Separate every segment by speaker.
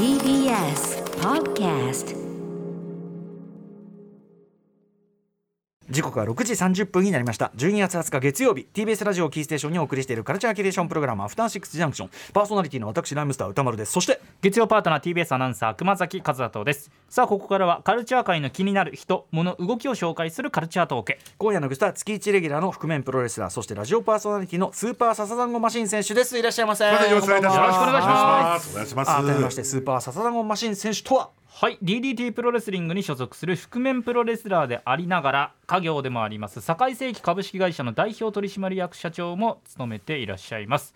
Speaker 1: TBS Podcast
Speaker 2: 時刻は6時30分になりました。12月20日月曜日 TBS ラジオキーステーションにお送りしているカルチャーキュレーションプログラムアフターシックスジャンクション。パーソナリティの私ライムスター歌丸です。そして
Speaker 3: 月曜パートナー TBS アナウンサー熊崎和人です。さあここからはカルチャー界の気になる人物動きを紹介するカルチャートーク。
Speaker 2: 今夜のゲストは月1レギュラーの覆面プロレスラーそしてラジオパーソナリティのスーパーササダンゴマシン選手です。いらっしゃいませ
Speaker 4: よろしくお願いいたします。
Speaker 3: よろしくお願いします。
Speaker 4: お願いします。
Speaker 2: 改めましてスーパーササダンゴマシン選手とは
Speaker 3: はい。DDT プロレスリングに所属する覆面プロレスラーでありながら家業でもあります堺世紀株式会社の代表取締役社長も務めていらっしゃいます。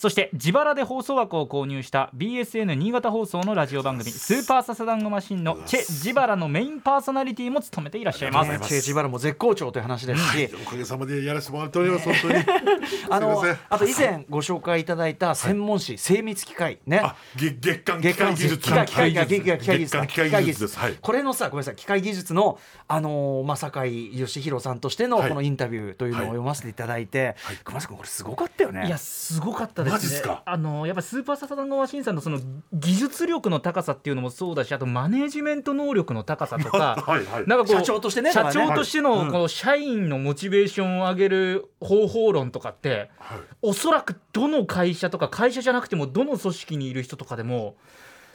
Speaker 3: そして自腹で放送枠を購入した BSN 新潟放送のラジオ番組「スーパーササダンゴマシン」のチェ・ジバラのメインパーソナリティも務めていらっしゃいます。
Speaker 2: ねチェジバラも絶好調という話ですし、
Speaker 4: おかげさまでやらせてもらっております。本当に。
Speaker 2: あのあと以前ご紹介いただいた専門誌、精密機械ね。
Speaker 4: あ、月月間
Speaker 2: 月間
Speaker 4: 機械技術。
Speaker 2: 機械技術
Speaker 4: 月間機械技術。です。はい。
Speaker 2: これのさごめんなさい機械技術のあのーまあ酒井義弘さんとしての
Speaker 4: はい。
Speaker 2: このインタビューというのを
Speaker 4: はい
Speaker 2: 読ませていただいて、熊崎君これすごかったよね。
Speaker 3: いやすごかったですね。
Speaker 4: マジっすか？
Speaker 3: あのやっぱりスーパーササダンゴマシンさんのその技術力の高さっていうのもそうだしあとマネージメント能力の高さとか
Speaker 4: はいはい。
Speaker 3: なんかこう
Speaker 2: 社長としてね
Speaker 3: 社長としてのこの社員のモチベーションを上げる方法論とかって
Speaker 4: はい。
Speaker 3: おそらくどの会社とか会社じゃなくてもどの組織にいる人とかでも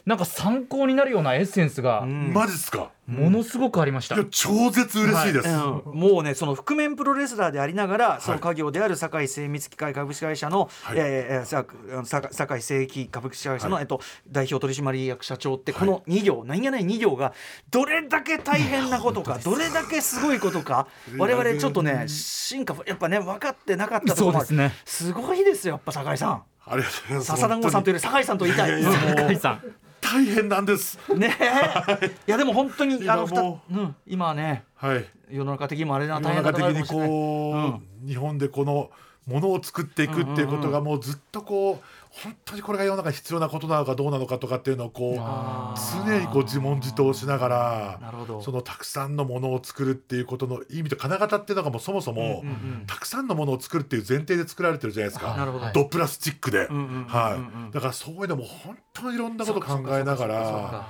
Speaker 3: なんか参考になるようなエッセンスが
Speaker 2: うん。
Speaker 4: マジっすか？
Speaker 3: ものすごくありました。
Speaker 4: いや、超絶嬉しいです。
Speaker 2: うん。もうねその覆面プロレスラーでありながら、その家業である堺精密機械株式会社の、
Speaker 4: はい。
Speaker 2: えー堺精機株式会社の、
Speaker 4: はい。
Speaker 2: えっと、代表取締役社長って
Speaker 4: はい。
Speaker 2: この2行、何気ない2行がどれだけ大変なことかどれだけすごいことか 我々ちょっとね進化やっぱね分かってなかったところ
Speaker 3: すね。
Speaker 2: すごいですよやっぱ堺さん。
Speaker 4: ありがとうございます。
Speaker 2: 笹団子さんというより堺さんと言いたい。
Speaker 3: 酒井さん
Speaker 4: 大変なんです。
Speaker 2: ねえ、いやでも本当にあの
Speaker 4: 今も
Speaker 2: うん今はね
Speaker 4: はい。
Speaker 2: 世の中的にもあれな
Speaker 4: 世
Speaker 2: 大変な
Speaker 4: の中的
Speaker 2: ことがあるかもしれない
Speaker 4: にこう、日本でこのものを作っていくっていうことがもうずっとこう本当にこれが世の中に必要なことなのかどうなのかとかっていうのをこ
Speaker 3: あ
Speaker 4: う常にこう自問自答しながらそのたくさんのものを作るっていうことの意味と金型っていうのがもうそもそも、たくさんのものを作るっていう前提で作られてるじゃないですか。ドプラスチックで、はい、だからそういうのも本当にいろんなこと考えながら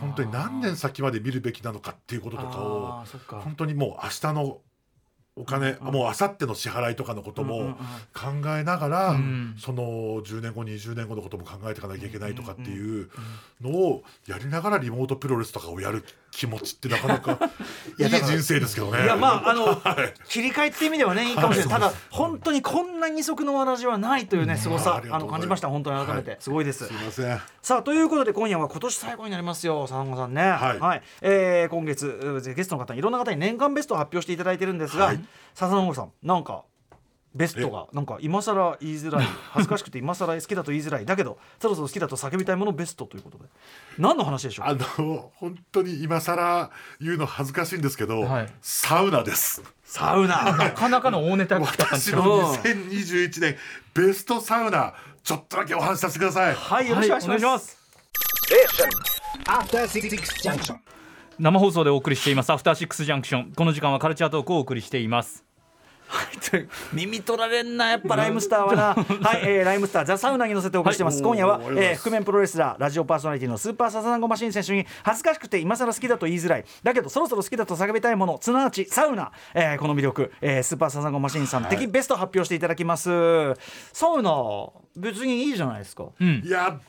Speaker 4: 本当に何年先まで見るべきなのかっていうこととかを本当にもう明日のお金、もう明後日の支払いとかのこと
Speaker 2: うんうんうん。
Speaker 4: も考えながら、
Speaker 3: ん。
Speaker 4: その10年後20年後のことも考えていかなきゃいけないとかっていうのをやりながらリモートプロレスとかをやる気持ちってなかなか いい人生ですけどね。
Speaker 2: いやまああの
Speaker 4: はい。
Speaker 2: 切り替えって意味ではねいいかもしれない、
Speaker 4: はい
Speaker 2: ただ本当にこんな二足のわらじはないというねすごさ
Speaker 4: あ
Speaker 2: の感じました。本当に改めて、
Speaker 4: はい。
Speaker 2: すごいです。
Speaker 4: すいません。
Speaker 2: さあということで今夜は今年最後になりますよ佐野さんね。
Speaker 4: はい。
Speaker 2: えー今月うゲストの方にいろんな方に年間ベストを発表していただいてるんですが、
Speaker 4: はい
Speaker 2: 笹野さんなんかベストがなんか今更言いづらい 恥ずかしくて今更好きだと言いづらい。だけどそろそろ好きだと叫びたいものベストということで。何の話でしょう？
Speaker 4: あの本当に今更言うの恥ずかしいんですけど、
Speaker 3: はい。
Speaker 4: サウナです。
Speaker 2: サウナ？
Speaker 3: なかなかの大ネタ
Speaker 4: 私の2021年ベストサウナちょっとだけお話しさせてください。
Speaker 2: はいよろしくお願いします,、
Speaker 3: はい生放送でお送りしていますアフターシックスジャンクション。この時間はカルチャートークをお送りしています。
Speaker 2: 耳取られんなやっぱライムスターはな。はい、えー、ライムスターザ・サウナに乗せてお送りしてます、
Speaker 4: はい。
Speaker 2: 今夜はえー、覆面プロレスラーラジオパーソナリティのスーパーササダンゴマシン選手に恥ずかしくて今更好きだと言いづらい。だけどそろそろ好きだと叫びたいものすなわちサウナ、えー、この魅力、えー、スーパーササダンゴマシンさん、
Speaker 4: はい。
Speaker 2: 的ベスト発表していただきます。サウナ別にいいじゃないですか、
Speaker 3: うん。
Speaker 4: いや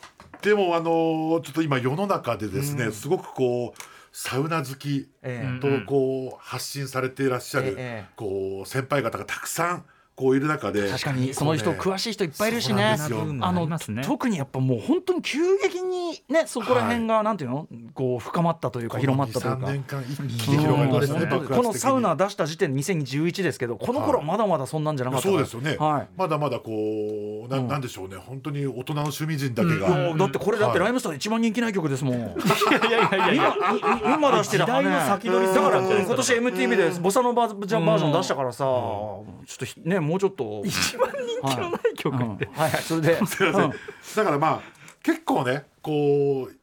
Speaker 4: でもあのちょっと今世の中でですね、すごくこうサウナ好き
Speaker 2: えー
Speaker 4: とこう発信されていらっしゃる、
Speaker 2: ええ。
Speaker 4: こう先輩方がたくさんこういる中で。
Speaker 2: 確かにその人詳しい人いっぱいいるしね。あの特にやっぱもう本当に急激にねそこら辺がなんていうの？こう深まったというか広まったという
Speaker 4: 3
Speaker 2: かこのサウナ出した時点2011ですけどこの頃はまだまだそんなんじゃなかったから。
Speaker 4: そうですよね、
Speaker 2: はい。
Speaker 4: まだまだこうな,、ん、なんでしょうね。本当に大人の趣味人だけ
Speaker 2: い
Speaker 4: が、
Speaker 2: やだってこれだって
Speaker 4: はい。
Speaker 2: ライムスターで一番人気ない曲ですもん。
Speaker 3: いやいやいやいや。
Speaker 2: 今今出してた
Speaker 3: 時代の先取りす
Speaker 2: だから今年 MTV でボサノババージョン出したからさ。ちょっとひねもうちょっと。
Speaker 3: 一番人気のない曲
Speaker 2: うん。
Speaker 3: って、
Speaker 2: はいはいそれで。
Speaker 4: すいません、
Speaker 2: うん。
Speaker 4: だからまあ結構ねこう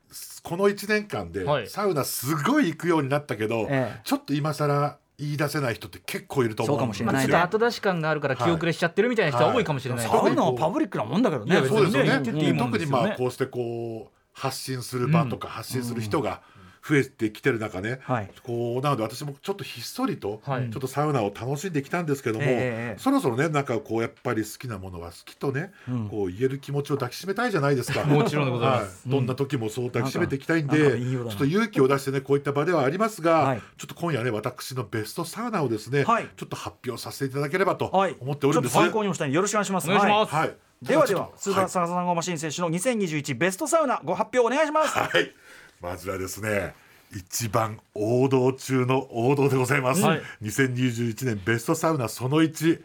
Speaker 4: この1年間で
Speaker 3: はい。
Speaker 4: サウナすごい行くようになったけど、
Speaker 2: ええ。
Speaker 4: ちょっと今更言い出せない人って結構いると思うんですよ。
Speaker 2: そうかもしれない
Speaker 3: まあ、ちょっと後出し感があるから気遅れしちゃってるみたいな人は多いかもしれない。です
Speaker 2: サ
Speaker 3: ね、
Speaker 2: ウナはパブリックなもんだけどね。
Speaker 4: そうですよね、特にまあこうしてこう発信する場とか発信する人が増えてきてる中ね、
Speaker 2: はい。
Speaker 4: こうなので私もちょっとひっそりとち
Speaker 3: はい。
Speaker 4: ょっとサウナを楽しんできたんですけども、
Speaker 2: ええ
Speaker 4: そろそろねなんかこうやっぱり好きなものは好きとね、
Speaker 2: うん。
Speaker 4: こう言える気持ちを抱きしめたいじゃないですか。
Speaker 3: もちろんでございます。
Speaker 4: はい。どんな時もそう抱きしめていきたいんで、
Speaker 2: なん
Speaker 4: ちょっと勇気を出してねこういった場ではありますが、
Speaker 2: はい。
Speaker 4: ちょっと今夜ね私のベストサウナをですね、
Speaker 2: はい。
Speaker 4: ちょっと発表させていただければと
Speaker 2: はい
Speaker 4: 思っておるんです。
Speaker 2: ちょっと参考におしたいよろしくお願いします。
Speaker 3: お願いします。
Speaker 2: はい。
Speaker 4: はい。
Speaker 2: ではではスーパーサザンゴマシン選手の2021ベストサウナご発表お願いします。
Speaker 4: はい、まずはですね一番王道中の王道でございます、
Speaker 3: はい。
Speaker 4: 2021年ベストサウナその1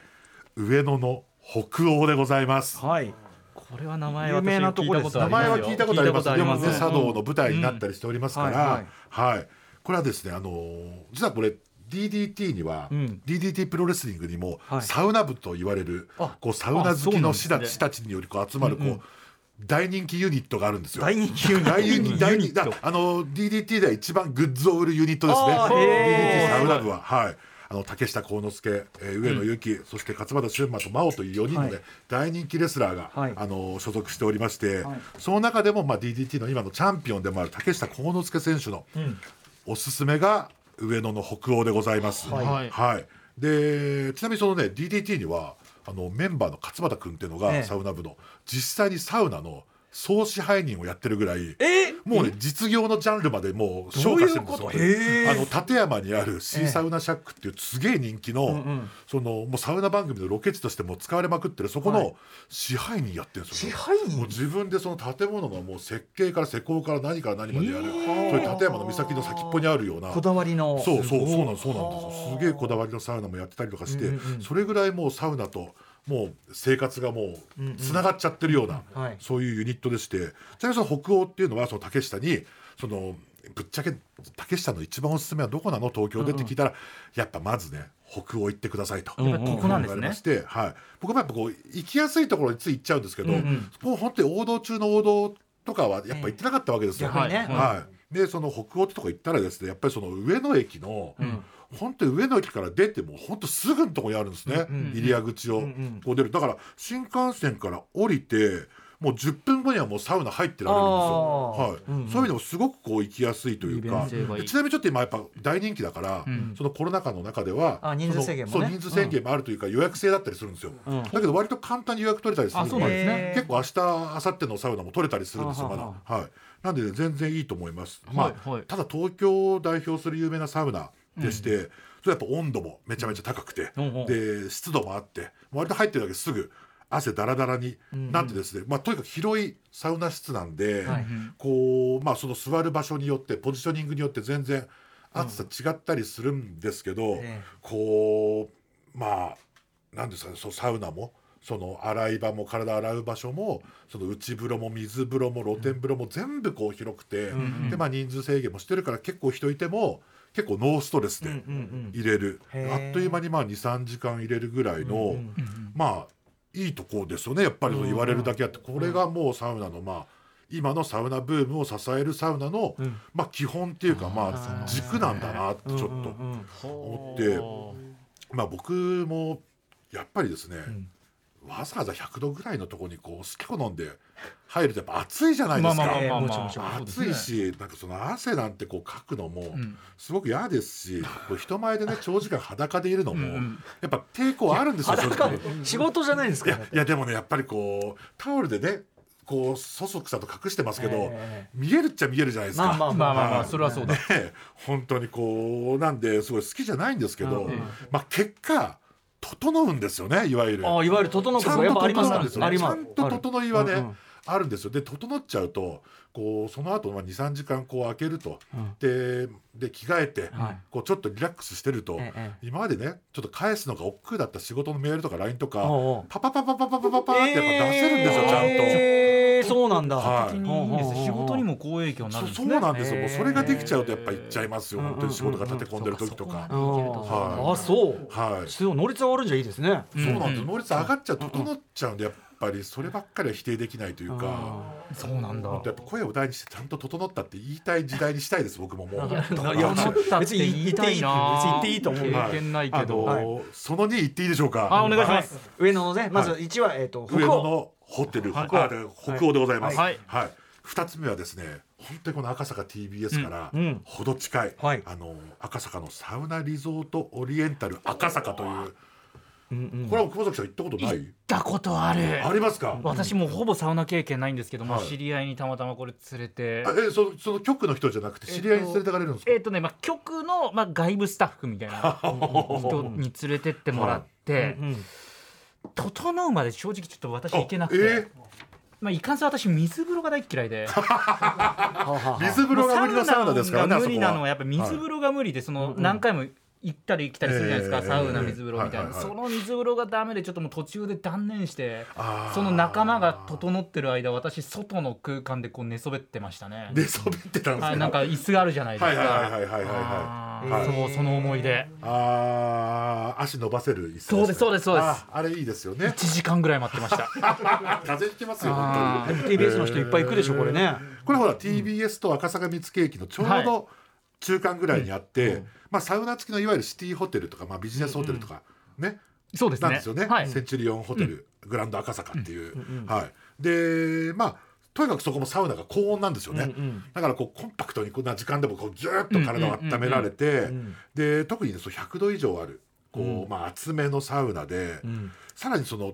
Speaker 4: 上野の北欧でございます。
Speaker 2: はい。
Speaker 3: これは名前
Speaker 2: 有名なとこです
Speaker 3: 私聞いたことあ
Speaker 4: 名
Speaker 3: りますよ。
Speaker 4: 前は聞いたことあります。でも茶道の舞台になったりしておりますから、
Speaker 2: うん
Speaker 4: はい。これはですねあのー実はこれ DDT には、
Speaker 2: うん。
Speaker 4: DDT プロレスリングにも、
Speaker 2: はい。
Speaker 4: サウナ部と言われる
Speaker 3: あ
Speaker 4: こうサウナ好きの師たちによりこう集まるこう、大人気ユニットがあるんですよ。
Speaker 2: 大人気ユニット。
Speaker 4: 大人気あの DDT では一番グッズを売るユニットですね。DDT
Speaker 2: ー
Speaker 4: サウナ部は。はい。あの竹下幸之助、えー上野由紀、そして勝俣俊馬と真央という4人の、ね
Speaker 2: はい。
Speaker 4: 大人気レスラーが、
Speaker 2: はい。
Speaker 4: あの所属しておりまして、
Speaker 2: はい。
Speaker 4: その中でも、まあ、DDT の今のチャンピオンでもある竹下幸之助選手のおすすめが上野の北欧でございます。
Speaker 3: はい。
Speaker 4: はい。でちなみにそのね DDT にはあのメンバーの勝俣君っていうのが、
Speaker 2: ええ。
Speaker 4: サウナ部の実際にサウナの総支配人をやってるぐらい
Speaker 2: え？
Speaker 4: もうね実業のジャンルまでもう昇華してるんですよ。あの立山にあるシーサウナシャックっていうすげえ人気の,、
Speaker 2: んうん。
Speaker 4: そのもうサウナ番組のロケ地としても使われまくってるそこ
Speaker 2: はい。
Speaker 4: の支配人やってるんですよ、
Speaker 2: 支配人？
Speaker 4: もう自分でその建物のもう設計から施工から何から何までやる、そういう立山の岬の先っぽにあるような。
Speaker 2: こだわりの。
Speaker 4: そうそうそうなんそうなんですよ。すげえこだわりのサウナもやってたりとかして、
Speaker 2: うんうんうん。
Speaker 4: それぐらいもうサウナともう生活がもうつながっちゃってるような、
Speaker 2: はい。
Speaker 4: そういうユニットでしてちなみにその北欧っていうのはその竹下にそのぶっちゃけ竹下の一番おすすめはどこなの？東京でって聞いたら、やっぱまずね北欧行ってくださいと。
Speaker 2: うん
Speaker 3: やっぱりここなんですね。
Speaker 4: 言われまして、はい、僕もやっぱこう行きやすいところについ行っちゃうんですけど、
Speaker 2: うんうん。
Speaker 4: もう本当に王道中の王道とかはやっぱ行ってなかったわけですよ。
Speaker 2: 逆にね。
Speaker 3: はい。
Speaker 4: はい、でその北欧ってとこ行ったらですねやっぱりその上野駅の、本当に上野駅から出ても本当すぐのところにあるんですね、
Speaker 2: うんうん
Speaker 4: 入り口を。こう出る。だから新幹線から降りてもう10分後にはもうサウナ入ってられるんですよ、はい。
Speaker 2: あーうんうん。
Speaker 4: そういう意味でもすごくこう行きやすいというかちなみにちょっと今やっぱ大人気だから、
Speaker 3: うん。
Speaker 4: そのコロナ禍の中では
Speaker 2: あ人数制限もね。
Speaker 4: そう人数制限もあるというか、予約制だったりするんですよ、
Speaker 2: うん。
Speaker 4: だけど割と簡単に予約取れたりする
Speaker 3: あそうなんですね。
Speaker 4: 結構明日明後日のサウナも取れたりするんですよまだ。
Speaker 2: は
Speaker 4: はい。なんで、ね、全然いいと思います、まあただ東京を代表する有名なサウナでして、それやっぱ温度もめちゃめちゃ高くて、
Speaker 2: うんうん。
Speaker 4: で湿度もあって割と入ってるだけすぐ汗だらだらになってですね、まあ、とにかく広いサウナ室なんで、
Speaker 2: はい
Speaker 4: こうまあその座る場所によってポジショニングによって全然暑さ違ったりするんですけど、
Speaker 2: ええ。
Speaker 4: こうまあなんですかねそうサウナもその洗い場も体洗う場所もその内風呂も水風呂も露天風呂も全部こう広くて、でまあ人数制限もしてるから結構人いても結構ノーストレスで
Speaker 2: うんうんうん。
Speaker 4: 入れる、
Speaker 2: へえ
Speaker 4: あっという間にまあ23時間入れるぐらいの、まあいいとこですよねやっぱり言われるだけあって。これがもうサウナのまあ今のサウナブームを支えるサウナの、まあ基本っていうかまあ軸なんだなってちょっと思って、まあ僕もやっぱりですね、わざわざ100度ぐらいのところにこう好き好んで入るとやっぱ暑いじゃないですか。暑
Speaker 3: ね
Speaker 4: いしなんかその汗なんてこうかくのも
Speaker 3: ん
Speaker 4: すごく嫌ですし、こう人前でね長時間裸でいるのも
Speaker 3: ん
Speaker 4: やっぱ抵抗あるんですよ
Speaker 2: 仕事じゃないんですか
Speaker 4: いやいやでもねやっぱりこうタオルでねこうそそくさと隠してますけど、
Speaker 2: え
Speaker 4: 見えるっちゃ見えるじゃないですか。
Speaker 2: まあまあ
Speaker 3: まあまあそれはそうだ。
Speaker 4: ね本当にこうなんですごい好きじゃないんですけど、
Speaker 2: うんうん。
Speaker 4: まあ結果整うんですよねいわゆる。
Speaker 2: ああいわゆる整うことやっぱ
Speaker 4: と
Speaker 2: ありますか？
Speaker 4: 整うんですよね。ちゃんと整いはね、
Speaker 2: うんうん。
Speaker 4: あるんですよ。で整っちゃうとこうその後まあ二三時間こう開けると、
Speaker 2: うん。
Speaker 4: でで着替えて、
Speaker 2: はい。
Speaker 4: こうちょっとリラックスしてると、
Speaker 2: ええ
Speaker 4: 今までねちょっと返すのが億劫だった仕事のメールとか LINE とか、パパパパパパパパパってやっぱ出せるんですよ、ちゃんと。
Speaker 2: えーそうなんだ。
Speaker 4: はい。
Speaker 3: 仕事にも好影響になるんです
Speaker 4: そ
Speaker 3: ね
Speaker 4: そうなんですよ、それができちゃうとやっぱ行っちゃいますよ、
Speaker 2: うん
Speaker 4: 本当に仕事が立て込んでる時とか。はい。
Speaker 2: あそう。
Speaker 4: はい。
Speaker 2: そう能率が悪いんじゃいいですね。
Speaker 3: うん
Speaker 4: そうなんです。能率上がっちゃう整っちゃうんでやっぱりそればっかりは否定できないというか
Speaker 3: そうなんだ。
Speaker 4: 本当やっぱ声を大にしてちゃんと整ったって言いたい時代にしたいです僕ももう。
Speaker 2: いや
Speaker 3: いや整ったって言いたいな。
Speaker 2: 別に言っていいと思う
Speaker 4: はい
Speaker 3: 経験ないけ
Speaker 4: あ
Speaker 3: ど、
Speaker 4: のその2言っていいでしょうか？
Speaker 3: あお願いします、
Speaker 2: 上野のねまず
Speaker 4: は
Speaker 2: 1はえっと
Speaker 4: 上
Speaker 2: 北欧。
Speaker 4: 野のホテル、北欧。でございます。
Speaker 3: はい。
Speaker 4: はい。2つ目はですね本当にこの赤坂 TBS からほど近い、
Speaker 2: はい。
Speaker 4: あの赤坂のサウナリゾートオリエンタル赤坂というこれは久保崎さん行ったことない？
Speaker 3: 行ったことある。
Speaker 4: ありますか？
Speaker 3: 私もうほぼサウナ経験ないんですけども、
Speaker 4: はい。
Speaker 3: 知り合いにたまたまこれ連れて。
Speaker 4: あえそその局の人じゃなくて知り合いに連れてかれるんですか、
Speaker 3: えっ、とね、まあ、局の、まあ、外部スタッフみたいな人に連れてってもらって、
Speaker 2: うん
Speaker 3: 整うまで正直ちょっと私行けなくて、まあ、いかんせん私水風呂が大っ嫌いで。
Speaker 4: 水風呂が無理のサウナですからね
Speaker 3: サウナが無理なのは
Speaker 4: あ
Speaker 3: やっぱ水風呂が無理でその何回も行ったり来たりするじゃないですか、
Speaker 4: ええ
Speaker 3: サウナ水風呂みたいな、
Speaker 4: はいはいはい。
Speaker 3: その水風呂がダメでちょっともう途中で断念して
Speaker 4: あー。
Speaker 3: その仲間が整ってる間私外の空間でこう寝そべってましたね。
Speaker 4: 寝そべってたんですか
Speaker 3: はい、なんか椅子があるじゃないですか。
Speaker 4: はいはいはいはいはいはい。
Speaker 3: そうその思い出。
Speaker 4: あー。足伸ばせる椅子ですね。
Speaker 3: そうですそうですそうです。
Speaker 4: ああれいいですよね。
Speaker 3: 1時間ぐらい待ってました。
Speaker 4: 風邪ひきますよ
Speaker 3: あ
Speaker 4: 本当に。
Speaker 2: TBS の人いっぱい行くでしょこれね。
Speaker 4: これほら TBS と赤坂見附駅のちょう
Speaker 3: は
Speaker 4: ど中間ぐらいにあって、まあ、サウナ付きのいわゆるシティホテルとか、まあ、ビジネスホテルとかね、
Speaker 3: そうですね。
Speaker 4: なんですよね、
Speaker 3: はい。
Speaker 4: センチュリオンホテル、グランド赤坂っていう、はい。でまあとにかくそこもサウナが高温なんですよね、だからこうコンパクトにこんな時間でもこうギューッと体を温められて、で特にねそう100度以上あるこう、まあ、厚めのサウナで、さらにその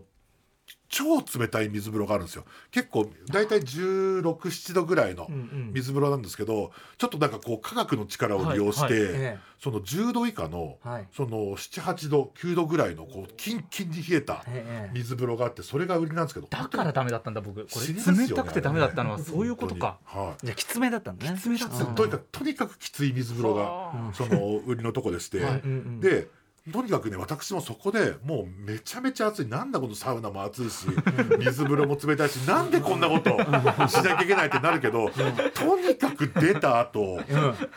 Speaker 4: 超冷たい水風呂があるんですよ。結構大体1617度ぐらいの水風呂なんですけどちょっとなんかこう科学の力を利用して、
Speaker 3: はいはい
Speaker 2: ええ。
Speaker 4: その10度以下の、
Speaker 2: はい。
Speaker 4: その78度9度ぐらいのこうキンキンに冷えた
Speaker 2: ええ
Speaker 4: 水風呂があってそれが売りなんですけど
Speaker 3: だからダメだったんだ僕。これ冷たくてダメだったのはそういうことか。
Speaker 4: はい。
Speaker 2: じゃあきつめだったんだね。
Speaker 3: 冷たくて
Speaker 4: とにかくとにかくきつい水風呂がその売りのとこでして、
Speaker 2: ん。
Speaker 4: でとにかくね私もそこでもうめちゃめちゃ暑い。なんだこのサウナも暑いし水風呂も冷たいしなんでこんなことしなきゃいけないってなるけどとにかく出た後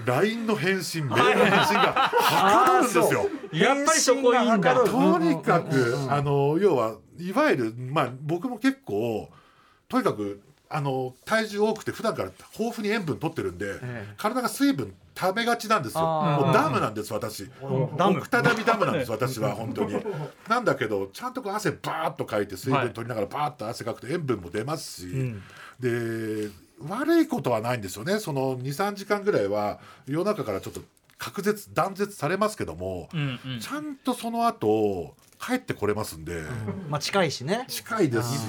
Speaker 4: LINE の返信メールの返信がはかどるんですよ。
Speaker 3: やっぱりそこいいんだ。
Speaker 4: とにかく、あの要はいわゆるまあ僕も結構とにかくあの体重多くて普段から豊富に塩分取ってるんで、
Speaker 2: ええ。
Speaker 4: 体が水分食べがちなんですよ。もうダムなんです私。
Speaker 2: ダム
Speaker 4: 奥只見ダムなんです 私は本当に。なんだけどちゃんとこう汗バーッとかいて水分取りながらバーッと汗かくと塩分も出ますし、
Speaker 2: ん。
Speaker 4: で悪いことはないんですよね。その23時間ぐらいは夜中からちょっと隔絶断絶されますけども、
Speaker 3: うんうん。
Speaker 4: ちゃんとその後帰ってこれますんで、
Speaker 2: まあ近いしね。
Speaker 4: 近いですし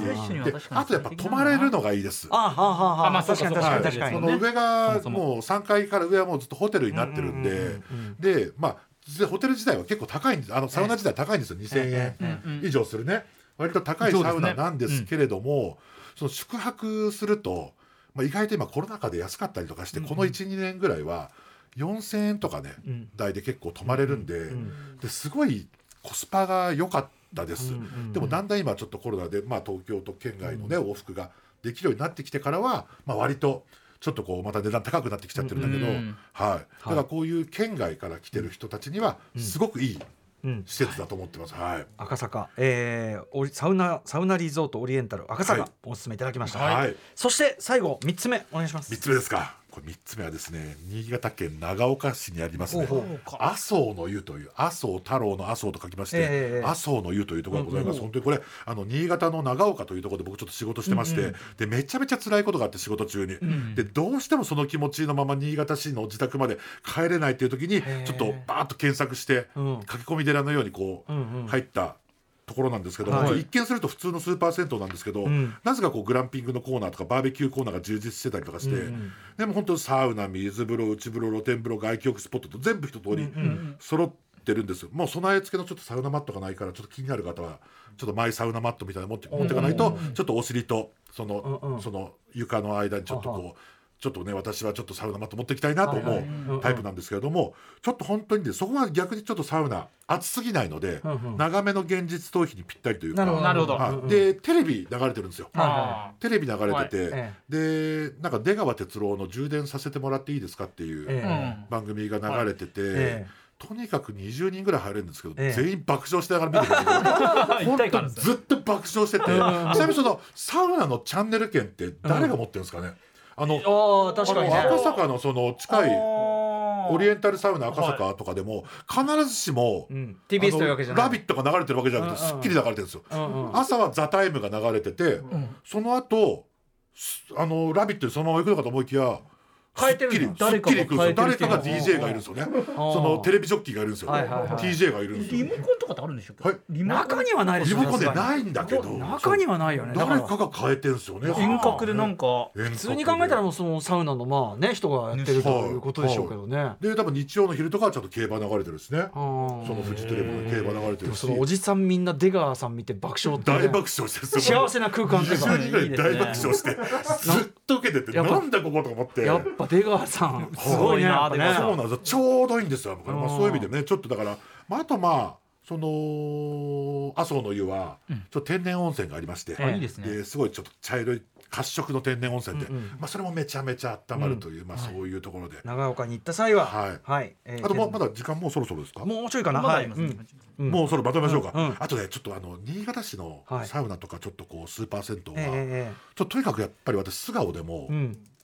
Speaker 4: あとやっぱ泊まれるのがいいです。
Speaker 2: あはあはあは
Speaker 3: あ。まあ
Speaker 2: 確
Speaker 3: か
Speaker 2: に確か。に確かに。
Speaker 4: その上が
Speaker 3: そも
Speaker 4: う3階から上はもうずっとホテルになってるんで。でまあでホテル自体は結構高いんです。あのサウナ自体高いんですよ。2000円以上するね。割と高いサウナなんですけれどもその宿泊するとまあ意外と今コロナ禍で安かったりとかしてこの12年ぐらいは4000円とかね台で結構泊まれるんで。ですごいコスパが良かったです。でもだんだん今ちょっとコロナでまあ東京と県外のね往復ができるようになってきてからはまあ割とちょっとこうまた値段高くなってきちゃってるんだけど、
Speaker 3: うん
Speaker 4: はい、だからこういう県外から来てる人たちにはすごくいい
Speaker 2: うん。
Speaker 4: 施設だと思ってます。はい、
Speaker 2: 赤坂、えー、サウナサウナリゾートオリエンタル。赤坂、
Speaker 4: はい。
Speaker 2: おすすめいただきました、
Speaker 4: はい。
Speaker 2: そして最後三つ目お願いします。
Speaker 4: 三つ目ですか。これ三つ目はですね、新潟県長岡市にありますね。麻生の湯という麻生太郎の麻生と書きまして、
Speaker 2: ええ
Speaker 4: 麻生の湯というところがございます。本当にこれあの新潟の長岡というところで僕ちょっと仕事してまして、でめちゃめちゃ辛いことがあって仕事中に、でどうしてもその気持ちのまま新潟市の自宅まで帰れないっていう時に
Speaker 2: え。
Speaker 4: ちょっとバーッと検索して、
Speaker 2: うん。
Speaker 4: 駆け込み寺のようにこう、
Speaker 2: うんうん。
Speaker 4: 入った。ところなんですけど、
Speaker 2: はい。
Speaker 4: 一見すると普通のスーパー銭湯なんですけど、
Speaker 2: ん。
Speaker 4: なぜかこうグランピングのコーナーとかバーベキューコーナーが充実してたりとかして、でも本当にサウナ水風呂内風呂露天風呂外気浴スポットと全部一通り揃ってるんですよ、もう備え付けのちょっとサウナマットがないからちょっと気になる方はちょっとマイサウナマットみたいなの持って持っていかないと、ちょっとお尻とその,、
Speaker 2: うんうん。
Speaker 4: その床の間にちょっとこう。ちょっとね私はちょっとサウナマット持っていきたいなと思うタイプなんですけれどもちょっと本当にねそこは逆にちょっとサウナ暑すぎないので長めの現実逃避にぴったりというか。
Speaker 2: なるほど。
Speaker 3: なるほど。
Speaker 4: はい。でテレビ流れてるんですよ。
Speaker 3: あ
Speaker 4: テレビ流れてて、
Speaker 2: え
Speaker 4: でなんか出川哲朗の「充電させてもらっていいですか?」っていう番組が流れてて、
Speaker 2: え
Speaker 4: とにかく20人ぐらい入れるんですけど、
Speaker 2: ええ。
Speaker 4: 全員爆笑しながら見てるんですよ。
Speaker 3: 一体感です。ね
Speaker 4: ずっと爆笑してて、ちなみにそのサウナのチャンネル権って誰が持ってるんですかね、あの
Speaker 2: ああ確かにね。
Speaker 4: 赤坂のその近いオ
Speaker 3: オ
Speaker 4: リエンタルサウナ赤坂とかでも必ずしも、
Speaker 2: うん、TBS というわけじゃない。
Speaker 4: ラビットが流れてるわけじゃなくて、
Speaker 2: うんうん
Speaker 4: すっきり流れてるんですよ、
Speaker 2: うんうん
Speaker 4: 朝は「ザタイムが流れてて、その後あの「ラビット!」でそのまま行くのかと思いきや
Speaker 2: 変えてるん。だ
Speaker 4: すっきり
Speaker 3: 誰かが
Speaker 4: 誰かが DJ がいるんですよね。そのテレビジョッキーがいるんですよ、
Speaker 2: はいはいはい。
Speaker 4: TJ がいるんですよ。
Speaker 3: リモコンとかってあるんでしょうか、
Speaker 4: はい。
Speaker 3: リモコン。
Speaker 2: 中にはない
Speaker 4: リモコンでないんだけど。
Speaker 2: 中にはないよね。
Speaker 4: 誰かが変えてるんですよね。
Speaker 3: 遠隔でなんか
Speaker 2: 普通に考えたらもうそのサウナのまあね人がやってるということでしょうけどね。
Speaker 4: で多分日曜の昼とかはちゃんと競馬流れてるんですね。そのフジテレビの競馬流れてるし。
Speaker 2: そのおじさんみんな出川さん見て爆笑ってね、
Speaker 4: 大爆笑してる。
Speaker 2: 幸せな空間っていうか。
Speaker 4: 20人ぐらい大爆笑してずっと受けててなんだここと思って。
Speaker 2: やっぱ出川さん。すごいねやっぱね。
Speaker 4: そうなんですよ。ちょうどいいんですよ、まあ、そういう意味で
Speaker 2: う
Speaker 4: ねちょっとだから、まあ、あとまあその麻生の湯はちょっと天然温泉がありまして、
Speaker 3: あいいですね。
Speaker 4: ですごいちょっと茶色い褐色の天然温泉で、
Speaker 2: うんうん。
Speaker 4: まあ、それもめちゃめちゃ温まるという、まあ、そういうところで、
Speaker 2: 長岡に行った際は。
Speaker 4: はい。
Speaker 2: えー
Speaker 4: あともうまだ時間もうそろそろですか？
Speaker 2: もうちょいかな。
Speaker 3: まだあ
Speaker 2: はい。
Speaker 3: りますね、
Speaker 2: うん
Speaker 4: もうそろまとめましょうか、
Speaker 2: うんうん。
Speaker 4: あとねちょっとあの新潟市の
Speaker 2: はい。
Speaker 4: サウナとかちょっとこうスーパー銭湯は、
Speaker 2: ええ
Speaker 4: ちょっととにかくやっぱり私素顔でも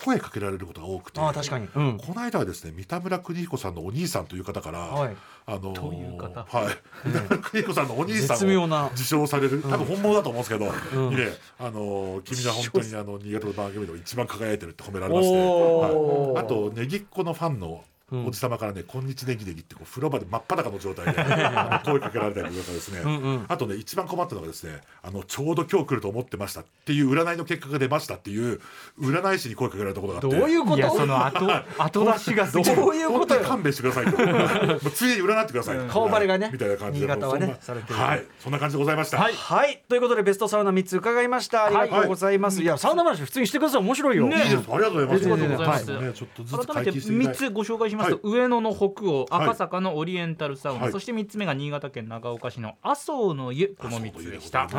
Speaker 4: 声かけられることが多くて、
Speaker 2: ああ確かに。うん。
Speaker 4: この間はですね三田村邦彦さんのお兄さんという方から、
Speaker 2: はい。
Speaker 4: あのー
Speaker 3: という方。
Speaker 4: はい、三田村邦彦さんのお兄さんを
Speaker 2: 絶妙な。
Speaker 4: 受賞される、多分本物だと思うんですけど、
Speaker 2: うん。
Speaker 4: あのー君が本当にあの新潟の番組でも一番輝いてるって褒められまして、はい、あとねぎっこのファンの
Speaker 2: うん。
Speaker 4: おじさまからね「こんにちねぎねぎ」ってこう風呂場で真っ裸の状態で あの声かけられたりとかですね、
Speaker 2: うんうん。
Speaker 4: あとね一番困ったのがですねあのちょうど今日来ると思ってましたっていう占いの結果が出ましたっていう占い師に声かけられたことがあって。
Speaker 2: どういうこと？
Speaker 3: いやその後後出しがすごい。
Speaker 2: どういうこと
Speaker 4: 勘弁してくださいと。もうついに占ってください、
Speaker 2: 顔バレがね。
Speaker 4: みたいな感じで。
Speaker 2: 新潟はね
Speaker 4: はい。そんな感じでございました、
Speaker 3: はい。
Speaker 2: はい。ということでベストサウナ3つ伺いました。ありがとうございます。い。やサウナ話普通にしてください。面白いよ。
Speaker 3: ね
Speaker 4: いいです。ありがとうございます。
Speaker 2: ありがとう
Speaker 3: ございます
Speaker 4: はねちょっとずつ
Speaker 3: 改めて
Speaker 4: 解禁してみた
Speaker 3: 3
Speaker 4: い
Speaker 3: つご紹介しますと、
Speaker 4: は
Speaker 3: 上野の北欧
Speaker 4: はい。
Speaker 3: 赤坂のオリエンタルサウナ、
Speaker 4: はい。
Speaker 3: そして3つ目が新潟県長岡市の麻生の湯この3つでした。
Speaker 4: あ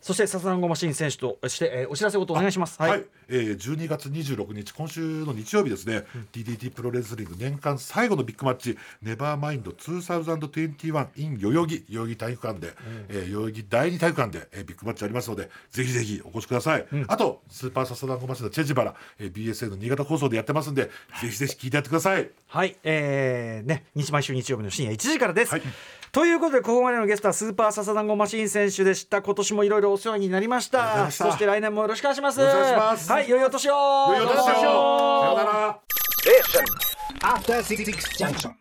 Speaker 4: そ
Speaker 2: してサザンゴマシン選手として、えーお知らせごとお願いします。
Speaker 4: はい、えー、12月26日今週の日曜日ですね、DDT プロレスリング年間最後のビッグマッチネバーマインド2021 in 代々木代々木体育館で、えー代々木第二体育館で、えービッグマッチありますのでぜひぜひお越しください、あとスーパーササダンゴマシンのチェジバラ、えー、BSA の新潟放送でやってますんでぜひぜひ聞いてやってください
Speaker 2: はい、えー、ね、日毎週日曜日の深夜1時からです。
Speaker 4: はい。
Speaker 2: ということでここまでのゲストはスーパーササダンゴマシン選手でした。今年もいろいろお世話になり
Speaker 4: ました。
Speaker 2: そして来年もよろしくお願いします。
Speaker 4: よろしくお願いします。
Speaker 2: はい良いお年を。
Speaker 4: 良いお年を。さようなら。
Speaker 5: Station. After Six Junction.